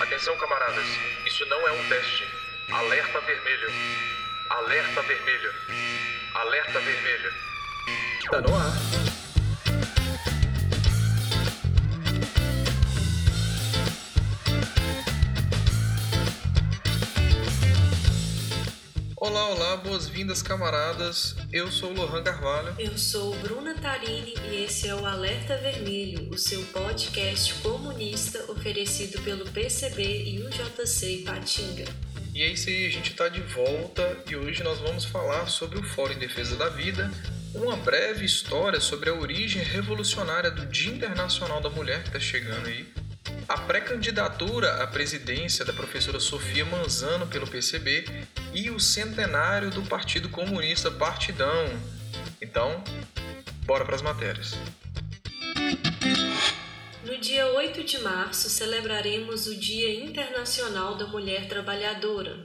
Atenção, camaradas, isso não é um teste. Alerta vermelho. Alerta vermelho. Alerta vermelho. Tá no ar. Olá, olá, boas-vindas, camaradas. Eu sou o Lohan Carvalho. Eu sou Bruna Tarini e esse é o Alerta Vermelho, o seu podcast comunista oferecido pelo PCB e o JC Ipatinga. E é isso aí, a gente está de volta e hoje nós vamos falar sobre o Fórum em Defesa da Vida, uma breve história sobre a origem revolucionária do Dia Internacional da Mulher que está chegando aí, a pré-candidatura à presidência da professora Sofia Manzano pelo PCB e o centenário do Partido Comunista Partidão. Então, bora para as matérias. No dia 8 de março celebraremos o Dia Internacional da Mulher Trabalhadora.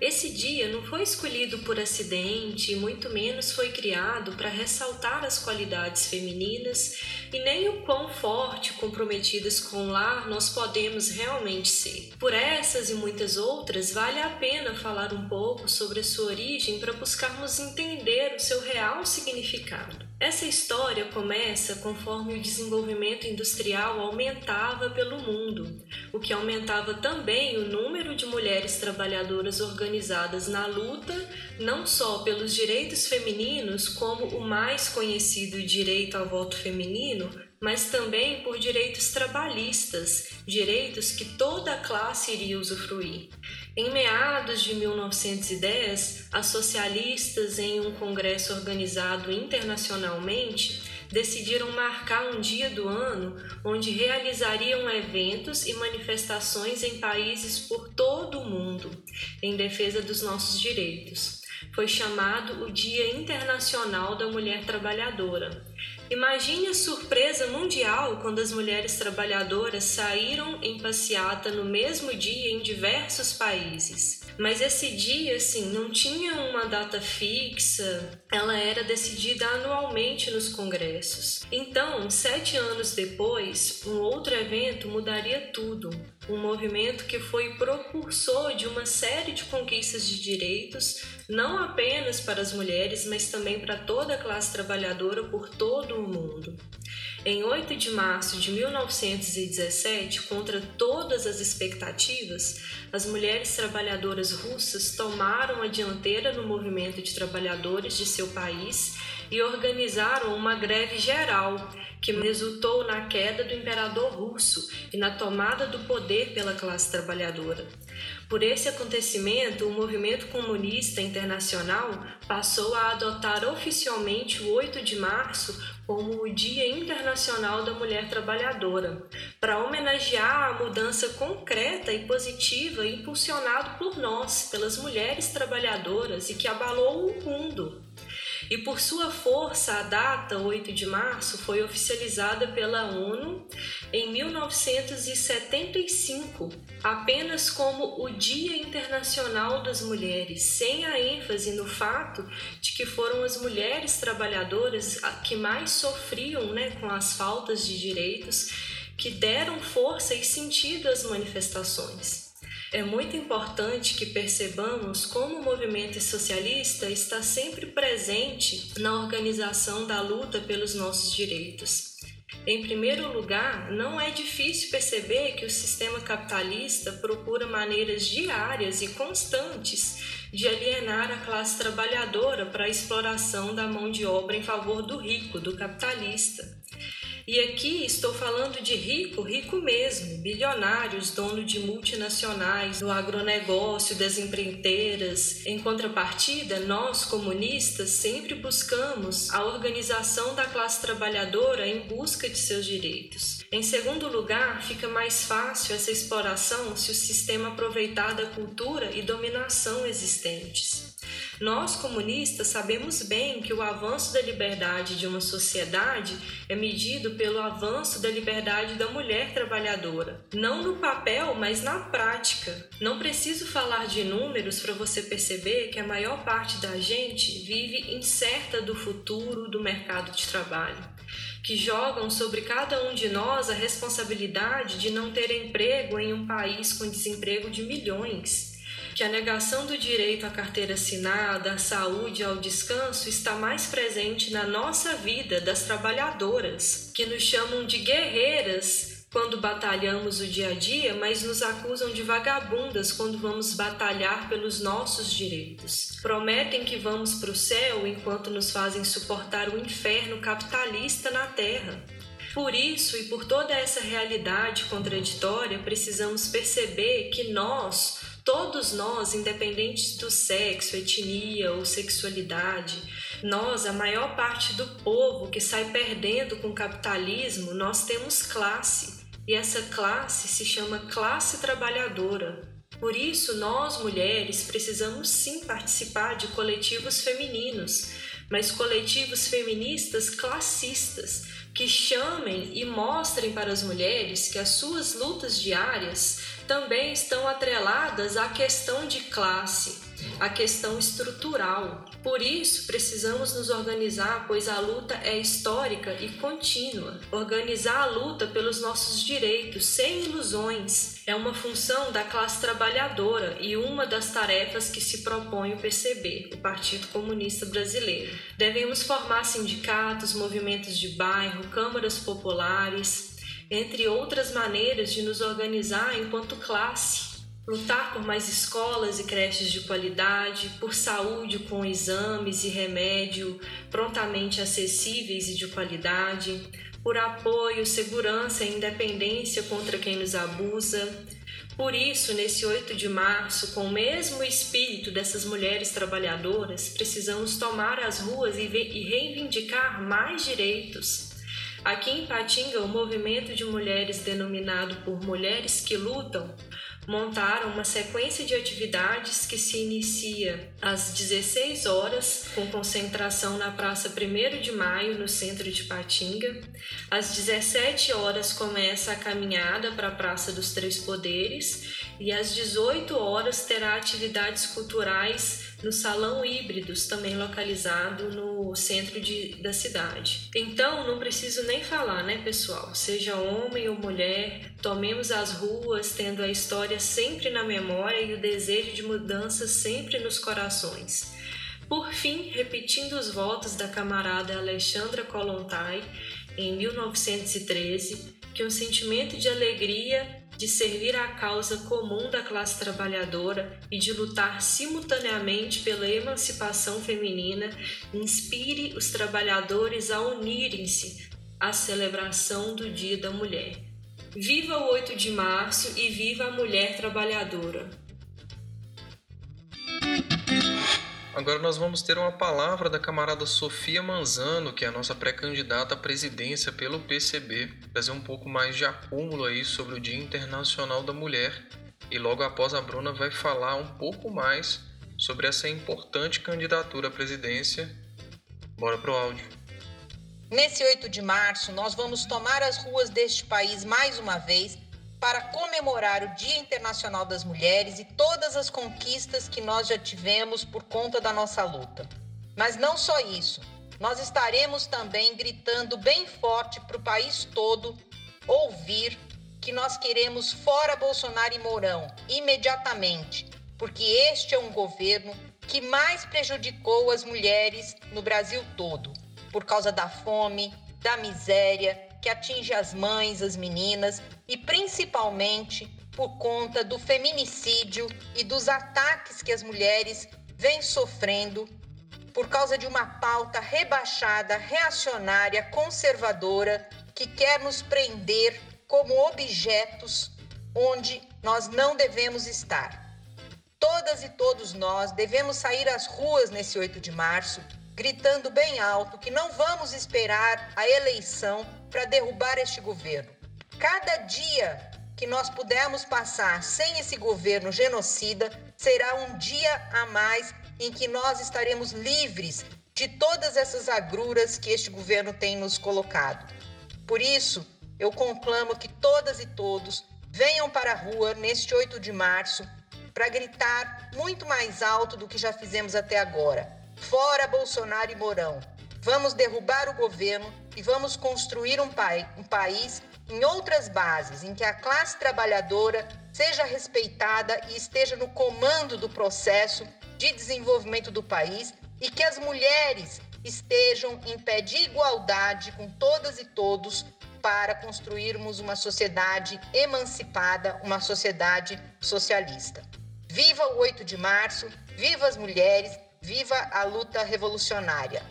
Esse dia não foi escolhido por acidente muito menos foi criado para ressaltar as qualidades femininas e nem o quão forte comprometidas com o lar nós podemos realmente ser. Por essas e muitas outras, vale a pena falar um pouco sobre a sua origem para buscarmos entender o seu real significado. Essa história começa conforme o desenvolvimento industrial aumentava pelo mundo, o que aumentava também o número de mulheres trabalhadoras organizadas na luta, não só pelos direitos femininos, como o mais conhecido direito ao voto feminino, mas também por direitos trabalhistas, direitos que toda a classe iria usufruir. Em meados de 1910, as socialistas, em um congresso organizado internacionalmente, decidiram marcar um dia do ano onde realizariam eventos e manifestações em países por todo o mundo em defesa dos nossos direitos. Foi chamado o Dia Internacional da Mulher Trabalhadora. Imagine a surpresa mundial quando as mulheres trabalhadoras saíram em passeata no mesmo dia em diversos países. Mas esse dia, assim, não tinha uma data fixa, ela era decidida anualmente nos congressos. Então, sete anos depois, um outro evento mudaria tudo. Um movimento que foi propulsor de uma série de conquistas de direitos, não apenas para as mulheres, mas também para toda a classe trabalhadora por todo o mundo. Em 8 de março de 1917, contra todas as expectativas, as mulheres trabalhadoras russas tomaram a dianteira no movimento de trabalhadores de seu país e organizaram uma greve geral, que resultou na queda do imperador russo e na tomada do poder pela classe trabalhadora. Por esse acontecimento, o movimento comunista internacional passou a adotar oficialmente o 8 de março como o Dia Internacional da Mulher Trabalhadora, para homenagear a mudança concreta e positiva impulsionada por nós, pelas mulheres trabalhadoras e que abalou o mundo. E por sua força, a data 8 de março foi oficializada pela ONU em 1975, apenas como o Dia Internacional das Mulheres, sem a ênfase no fato de que foram as mulheres trabalhadoras que mais sofriam né, com as faltas de direitos que deram força e sentido às manifestações. É muito importante que percebamos como o movimento socialista está sempre presente na organização da luta pelos nossos direitos. Em primeiro lugar, não é difícil perceber que o sistema capitalista procura maneiras diárias e constantes de alienar a classe trabalhadora para a exploração da mão de obra em favor do rico, do capitalista. E aqui estou falando de rico, rico mesmo, bilionários, dono de multinacionais, do agronegócio, das empreiteiras. Em contrapartida, nós, comunistas, sempre buscamos a organização da classe trabalhadora em busca de seus direitos. Em segundo lugar, fica mais fácil essa exploração se o sistema aproveitar da cultura e dominação existentes. Nós, comunistas, sabemos bem que o avanço da liberdade de uma sociedade é medido pelo avanço da liberdade da mulher trabalhadora, não no papel, mas na prática. Não preciso falar de números para você perceber que a maior parte da gente vive incerta do futuro do mercado de trabalho. que jogam sobre cada um de nós a responsabilidade de não ter emprego em um país com desemprego de milhões que a negação do direito à carteira assinada, à saúde ao descanso está mais presente na nossa vida das trabalhadoras, que nos chamam de guerreiras quando batalhamos o dia a dia, mas nos acusam de vagabundas quando vamos batalhar pelos nossos direitos. Prometem que vamos para o céu enquanto nos fazem suportar o inferno capitalista na terra. Por isso e por toda essa realidade contraditória, precisamos perceber que nós, Todos nós, independentes do sexo, etnia ou sexualidade, nós, a maior parte do povo que sai perdendo com o capitalismo, nós temos classe. E essa classe se chama classe trabalhadora. Por isso, nós mulheres precisamos sim participar de coletivos femininos, mas coletivos feministas classistas que chamem e mostrem para as mulheres que as suas lutas diárias também estão atreladas à questão de classe, à questão estrutural. Por isso, precisamos nos organizar, pois a luta é histórica e contínua. Organizar a luta pelos nossos direitos, sem ilusões, é uma função da classe trabalhadora e uma das tarefas que se propõe o PCB, o Partido Comunista Brasileiro. Devemos formar sindicatos, movimentos de bairro, câmaras populares, entre outras maneiras de nos organizar enquanto classe. Lutar por mais escolas e creches de qualidade, por saúde com exames e remédio prontamente acessíveis e de qualidade, por apoio, segurança e independência contra quem nos abusa. Por isso, nesse 8 de março, com o mesmo espírito dessas mulheres trabalhadoras, precisamos tomar as ruas e reivindicar mais direitos Aqui em Patinga, o movimento de mulheres denominado por Mulheres que Lutam montaram uma sequência de atividades que se inicia às 16 horas, com concentração na Praça 1 de Maio, no centro de Patinga. Às 17 horas começa a caminhada para a Praça dos Três Poderes e às 18 horas terá atividades culturais no Salão Híbridos, também localizado no centro de, da cidade. Então, não preciso nem falar, né, pessoal? Seja homem ou mulher, tomemos as ruas, tendo a história sempre na memória e o desejo de mudança sempre nos corações. Por fim, repetindo os votos da camarada Alexandra Kolontai em 1913, que um sentimento de alegria de servir à causa comum da classe trabalhadora e de lutar simultaneamente pela emancipação feminina, inspire os trabalhadores a unirem-se à celebração do Dia da Mulher. Viva o 8 de março e viva a mulher trabalhadora! Agora nós vamos ter uma palavra da camarada Sofia Manzano, que é a nossa pré-candidata à presidência pelo PCB, trazer um pouco mais de acúmulo aí sobre o Dia Internacional da Mulher. E logo após a Bruna vai falar um pouco mais sobre essa importante candidatura à presidência. Bora pro áudio. Nesse 8 de março, nós vamos tomar as ruas deste país mais uma vez para comemorar o Dia Internacional das Mulheres e todas as conquistas que nós já tivemos por conta da nossa luta. Mas não só isso, nós estaremos também gritando bem forte para o país todo ouvir que nós queremos fora Bolsonaro e Mourão imediatamente, porque este é um governo que mais prejudicou as mulheres no Brasil todo, por causa da fome, da miséria, que atinge as mães, as meninas e principalmente por conta do feminicídio e dos ataques que as mulheres vêm sofrendo por causa de uma pauta rebaixada, reacionária, conservadora que quer nos prender como objetos onde nós não devemos estar. Todas e todos nós devemos sair às ruas nesse 8 de março gritando bem alto que não vamos esperar a eleição para derrubar este governo. Cada dia que nós pudermos passar sem esse governo genocida será um dia a mais em que nós estaremos livres de todas essas agruras que este governo tem nos colocado. Por isso, eu conclamo que todas e todos venham para a rua neste 8 de março para gritar muito mais alto do que já fizemos até agora Fora Bolsonaro e Mourão. Vamos derrubar o governo e vamos construir um, pai, um país em outras bases, em que a classe trabalhadora seja respeitada e esteja no comando do processo de desenvolvimento do país e que as mulheres estejam em pé de igualdade com todas e todos para construirmos uma sociedade emancipada, uma sociedade socialista. Viva o 8 de março, viva as mulheres, viva a luta revolucionária.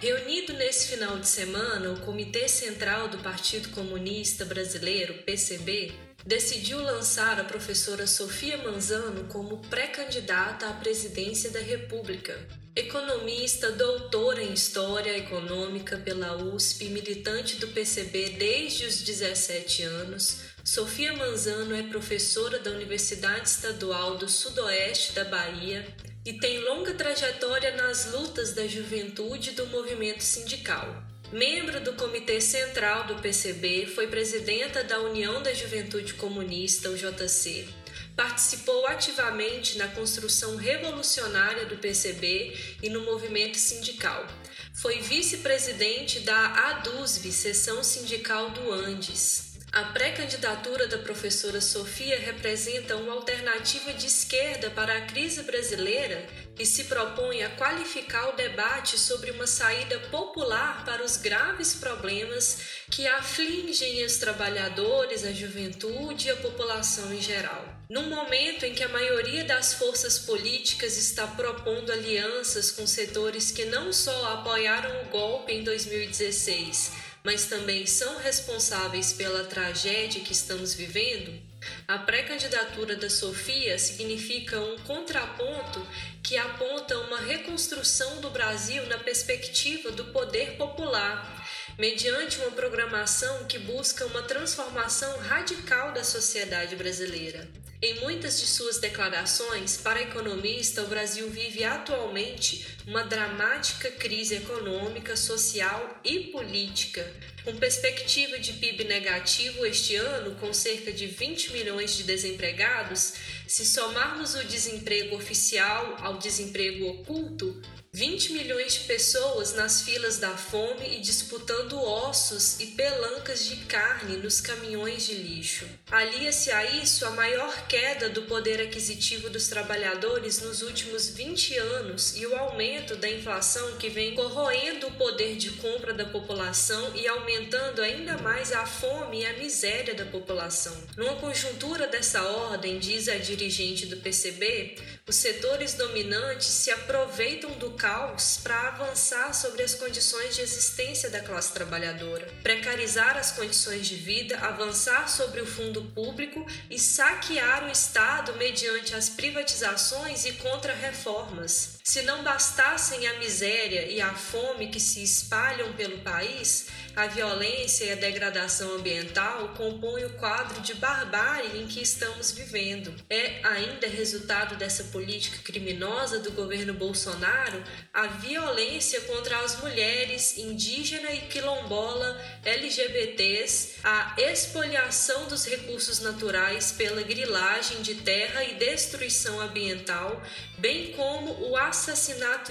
Reunido nesse final de semana, o Comitê Central do Partido Comunista Brasileiro, PCB, decidiu lançar a professora Sofia Manzano como pré-candidata à presidência da República. Economista, doutora em História Econômica pela USP, militante do PCB desde os 17 anos, Sofia Manzano é professora da Universidade Estadual do Sudoeste da Bahia e tem longa trajetória nas lutas da juventude do movimento sindical. Membro do Comitê Central do PCB, foi presidenta da União da Juventude Comunista, o JC. Participou ativamente na construção revolucionária do PCB e no movimento sindical. Foi vice-presidente da ADUSB, Seção Sindical do Andes. A pré-candidatura da professora Sofia representa uma alternativa de esquerda para a crise brasileira e se propõe a qualificar o debate sobre uma saída popular para os graves problemas que afligem os trabalhadores, a juventude e a população em geral. Num momento em que a maioria das forças políticas está propondo alianças com setores que não só apoiaram o golpe em 2016, mas também são responsáveis pela tragédia que estamos vivendo, a pré-candidatura da Sofia significa um contraponto que aponta uma reconstrução do Brasil na perspectiva do poder popular, mediante uma programação que busca uma transformação radical da sociedade brasileira. Em muitas de suas declarações, para economista, o Brasil vive atualmente uma dramática crise econômica, social e política, com perspectiva de PIB negativo este ano, com cerca de 20 milhões de desempregados. Se somarmos o desemprego oficial ao desemprego oculto, 20 milhões de pessoas nas filas da fome e disputando ossos e pelancas de carne nos caminhões de lixo. Alia-se a isso a maior queda do poder aquisitivo dos trabalhadores nos últimos 20 anos e o aumento da inflação que vem corroendo o poder de compra da população e aumentando ainda mais a fome e a miséria da população. Numa conjuntura dessa ordem, diz a dirigente do PCB, os setores dominantes se aproveitam do caos para avançar sobre as condições de existência da classe trabalhadora, precarizar as condições de vida, avançar sobre o fundo público e saquear o Estado mediante as privatizações e contra-reformas. Se não bastassem a miséria e a fome que se espalham pelo país, a violência e a degradação ambiental compõem o quadro de barbárie em que estamos vivendo. É ainda resultado dessa política criminosa do governo Bolsonaro a violência contra as mulheres indígena e quilombola, LGBTs, a expoliação dos recursos naturais pela grilagem de terra e destruição ambiental, bem como o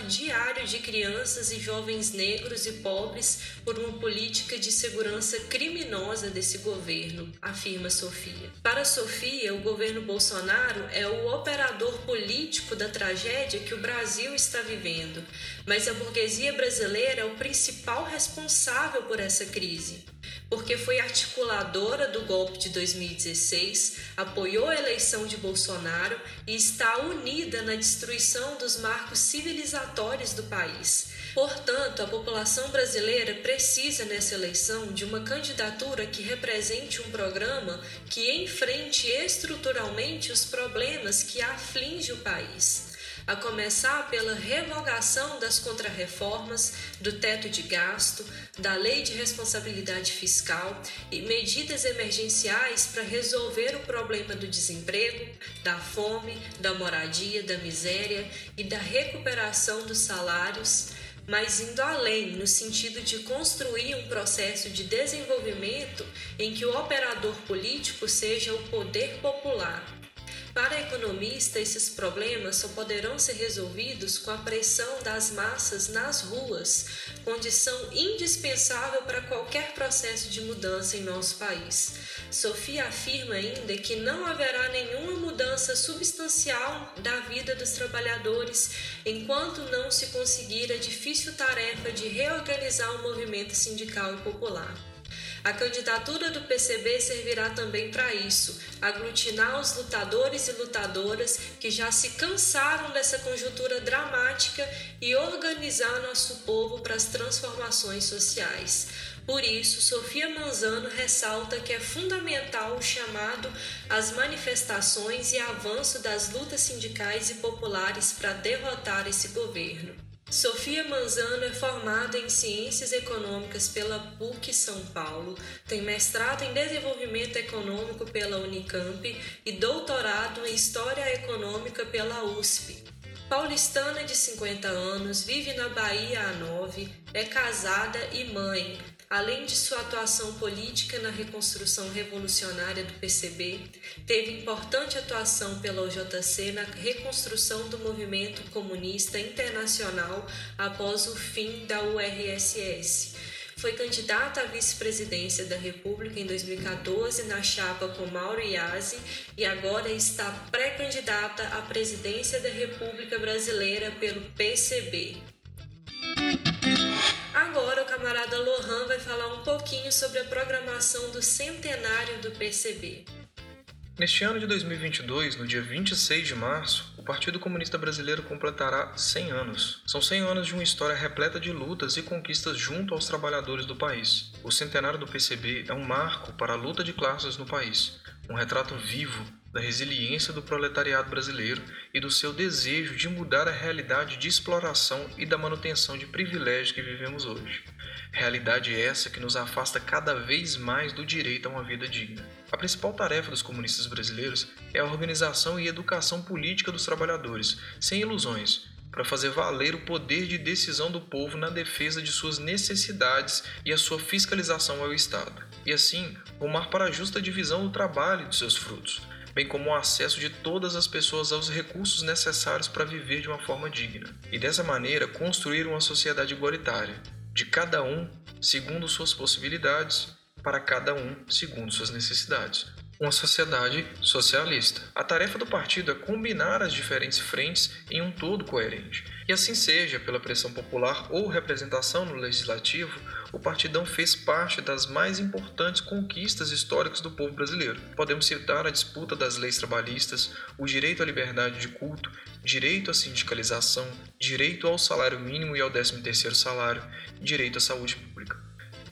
diário de crianças e jovens negros e pobres por uma política de segurança criminosa desse governo, afirma Sofia. Para Sofia, o governo Bolsonaro é o operador político da tragédia que o Brasil está vivendo, mas a burguesia brasileira é o principal responsável por essa crise porque foi articuladora do golpe de 2016, apoiou a eleição de Bolsonaro e está unida na destruição dos marcos civilizatórios do país. Portanto, a população brasileira precisa nessa eleição de uma candidatura que represente um programa que enfrente estruturalmente os problemas que afligem o país a começar pela revogação das contrarreformas, do teto de gasto, da lei de responsabilidade fiscal e medidas emergenciais para resolver o problema do desemprego, da fome, da moradia, da miséria e da recuperação dos salários mas indo além, no sentido de construir um processo de desenvolvimento em que o operador político seja o poder popular, Para a economista, esses problemas só poderão ser resolvidos com a pressão das massas nas ruas, condição indispensável para qualquer processo de mudança em nosso país. Sofia afirma ainda que não haverá nenhuma mudança substancial da vida dos trabalhadores enquanto não se conseguir a difícil tarefa de reorganizar o movimento sindical e popular. A candidatura do PCB servirá também para isso, aglutinar os lutadores e lutadoras que já se cansaram dessa conjuntura dramática e organizar nosso povo para as transformações sociais. Por isso, Sofia Manzano ressalta que é fundamental o chamado às manifestações e avanço das lutas sindicais e populares para derrotar esse governo. Sofia Manzano é formada em Ciências Econômicas pela PUC São Paulo, tem mestrado em Desenvolvimento Econômico pela Unicamp e doutorado em História Econômica pela USP. Paulistana de 50 anos, vive na Bahia há nove, é casada e mãe, Além de sua atuação política na reconstrução revolucionária do PCB, teve importante atuação pela OJC na reconstrução do movimento comunista internacional após o fim da URSS. Foi candidata à vice-presidência da República em 2014 na chapa com Mauro Iazzi e agora está pré-candidata à presidência da República Brasileira pelo PCB. Camarada Lohan vai falar um pouquinho sobre a programação do centenário do PCB. Neste ano de 2022, no dia 26 de março, o Partido Comunista Brasileiro completará 100 anos. São 100 anos de uma história repleta de lutas e conquistas junto aos trabalhadores do país. O centenário do PCB é um marco para a luta de classes no país, um retrato vivo da resiliência do proletariado brasileiro e do seu desejo de mudar a realidade de exploração e da manutenção de privilégios que vivemos hoje. Realidade essa que nos afasta cada vez mais do direito a uma vida digna. A principal tarefa dos comunistas brasileiros é a organização e educação política dos trabalhadores, sem ilusões, para fazer valer o poder de decisão do povo na defesa de suas necessidades e a sua fiscalização ao Estado, e assim rumar para a justa divisão do trabalho e de seus frutos, bem como o acesso de todas as pessoas aos recursos necessários para viver de uma forma digna, e dessa maneira construir uma sociedade igualitária, de cada um segundo suas possibilidades, para cada um segundo suas necessidades, uma sociedade socialista. A tarefa do partido é combinar as diferentes frentes em um todo coerente. E assim seja, pela pressão popular ou representação no legislativo, o Partidão fez parte das mais importantes conquistas históricas do povo brasileiro. Podemos citar a disputa das leis trabalhistas, o direito à liberdade de culto, direito à sindicalização, direito ao salário mínimo e ao 13º salário, direito à saúde pública.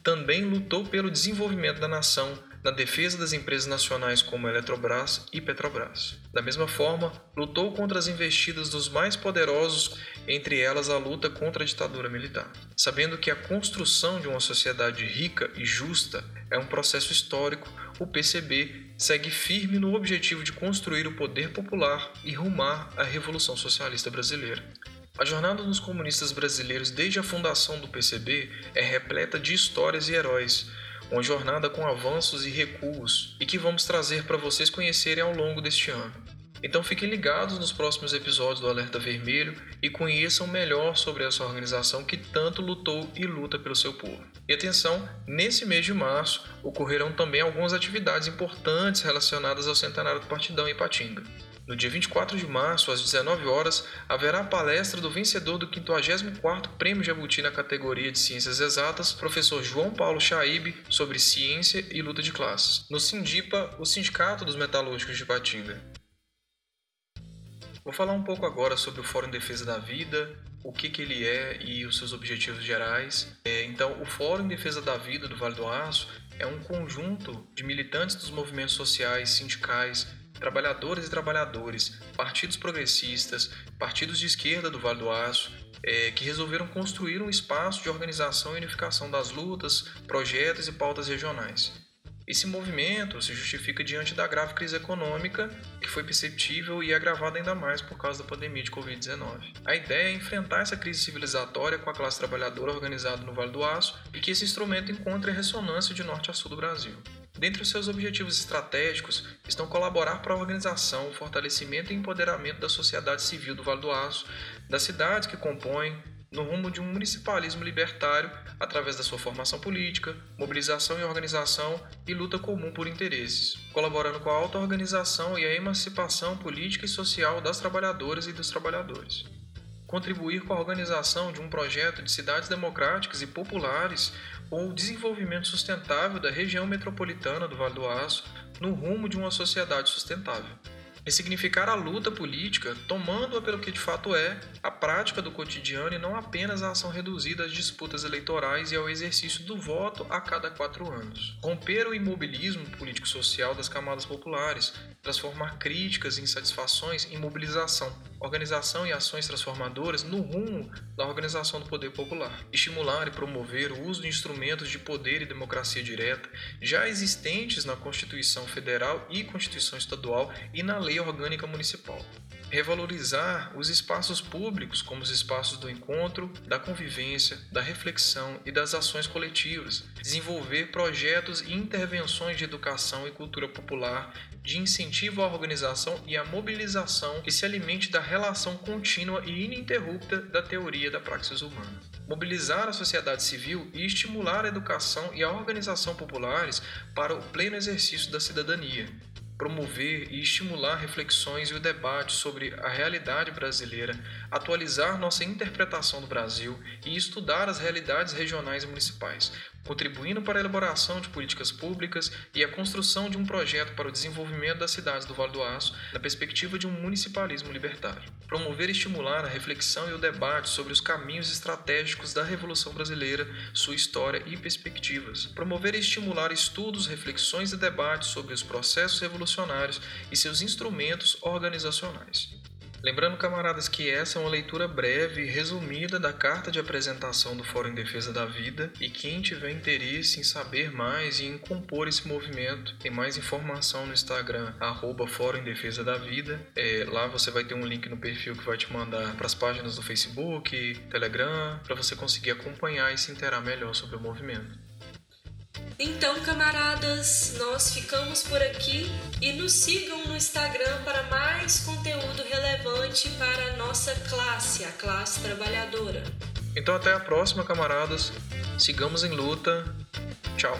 Também lutou pelo desenvolvimento da nação, na defesa das empresas nacionais como Eletrobras e Petrobras. Da mesma forma, lutou contra as investidas dos mais poderosos, entre elas a luta contra a ditadura militar, sabendo que a construção de uma sociedade rica e justa é um processo histórico. O PCB segue firme no objetivo de construir o poder popular e rumar à Revolução Socialista Brasileira. A jornada dos comunistas brasileiros desde a fundação do PCB é repleta de histórias e heróis, uma jornada com avanços e recuos e que vamos trazer para vocês conhecerem ao longo deste ano. Então fiquem ligados nos próximos episódios do Alerta Vermelho e conheçam melhor sobre essa organização que tanto lutou e luta pelo seu povo. E atenção, nesse mês de março ocorrerão também algumas atividades importantes relacionadas ao centenário do Partidão em Patinga. No dia 24 de março, às 19 horas, haverá a palestra do vencedor do 54º Prêmio Jabuti na categoria de Ciências Exatas, professor João Paulo Chaib, sobre ciência e luta de classes, no Sindipa, o Sindicato dos Metalúrgicos de Patinga. Vou falar um pouco agora sobre o Fórum Defesa da Vida, o que, que ele é e os seus objetivos gerais. É, então, o Fórum em Defesa da Vida do Vale do Aço é um conjunto de militantes dos movimentos sociais, sindicais, trabalhadores e trabalhadores, partidos progressistas, partidos de esquerda do Vale do Aço, é, que resolveram construir um espaço de organização e unificação das lutas, projetos e pautas regionais. Esse movimento se justifica diante da grave crise econômica que foi perceptível e agravada ainda mais por causa da pandemia de Covid-19. A ideia é enfrentar essa crise civilizatória com a classe trabalhadora organizada no Vale do Aço e que esse instrumento encontre ressonância de norte a sul do Brasil. Dentre os seus objetivos estratégicos estão colaborar para a organização, fortalecimento e empoderamento da sociedade civil do Vale do Aço, das cidades que compõem, no rumo de um municipalismo libertário através da sua formação política, mobilização e organização e luta comum por interesses, colaborando com a auto-organização e a emancipação política e social das trabalhadoras e dos trabalhadores. Contribuir com a organização de um projeto de cidades democráticas e populares ou o desenvolvimento sustentável da região metropolitana do Vale do Aço no rumo de uma sociedade sustentável significar a luta política, tomando-a pelo que de fato é, a prática do cotidiano e não apenas a ação reduzida às disputas eleitorais e ao exercício do voto a cada quatro anos. Romper o imobilismo político-social das camadas populares, transformar críticas e insatisfações em mobilização, organização e ações transformadoras no rumo da organização do poder popular. Estimular e promover o uso de instrumentos de poder e democracia direta já existentes na Constituição Federal e Constituição Estadual e na Lei Orgânica Municipal. Revalorizar os espaços públicos como os espaços do encontro, da convivência, da reflexão e das ações coletivas. Desenvolver projetos e intervenções de educação e cultura popular, de incentivo à organização e à mobilização que se alimente da relação contínua e ininterrupta da teoria da praxis humana. Mobilizar a sociedade civil e estimular a educação e a organização populares para o pleno exercício da cidadania promover e estimular reflexões e o debate sobre a realidade brasileira, atualizar nossa interpretação do Brasil e estudar as realidades regionais e municipais, contribuindo para a elaboração de políticas públicas e a construção de um projeto para o desenvolvimento das cidades do Vale do Aço na perspectiva de um municipalismo libertário. Promover e estimular a reflexão e o debate sobre os caminhos estratégicos da Revolução Brasileira, sua história e perspectivas. Promover e estimular estudos, reflexões e debates sobre os processos revolucionários e seus instrumentos organizacionais. Lembrando, camaradas, que essa é uma leitura breve e resumida da carta de apresentação do Fórum em Defesa da Vida e quem tiver interesse em saber mais e em compor esse movimento, tem mais informação no Instagram, arroba Fórum em Defesa da Vida. É, lá você vai ter um link no perfil que vai te mandar para as páginas do Facebook, Telegram, para você conseguir acompanhar e se interar melhor sobre o movimento. Então, camaradas, nós ficamos por aqui e nos sigam no Instagram para mais conteúdo relevante para a nossa classe, a classe trabalhadora. Então, até a próxima, camaradas. Sigamos em luta. Tchau.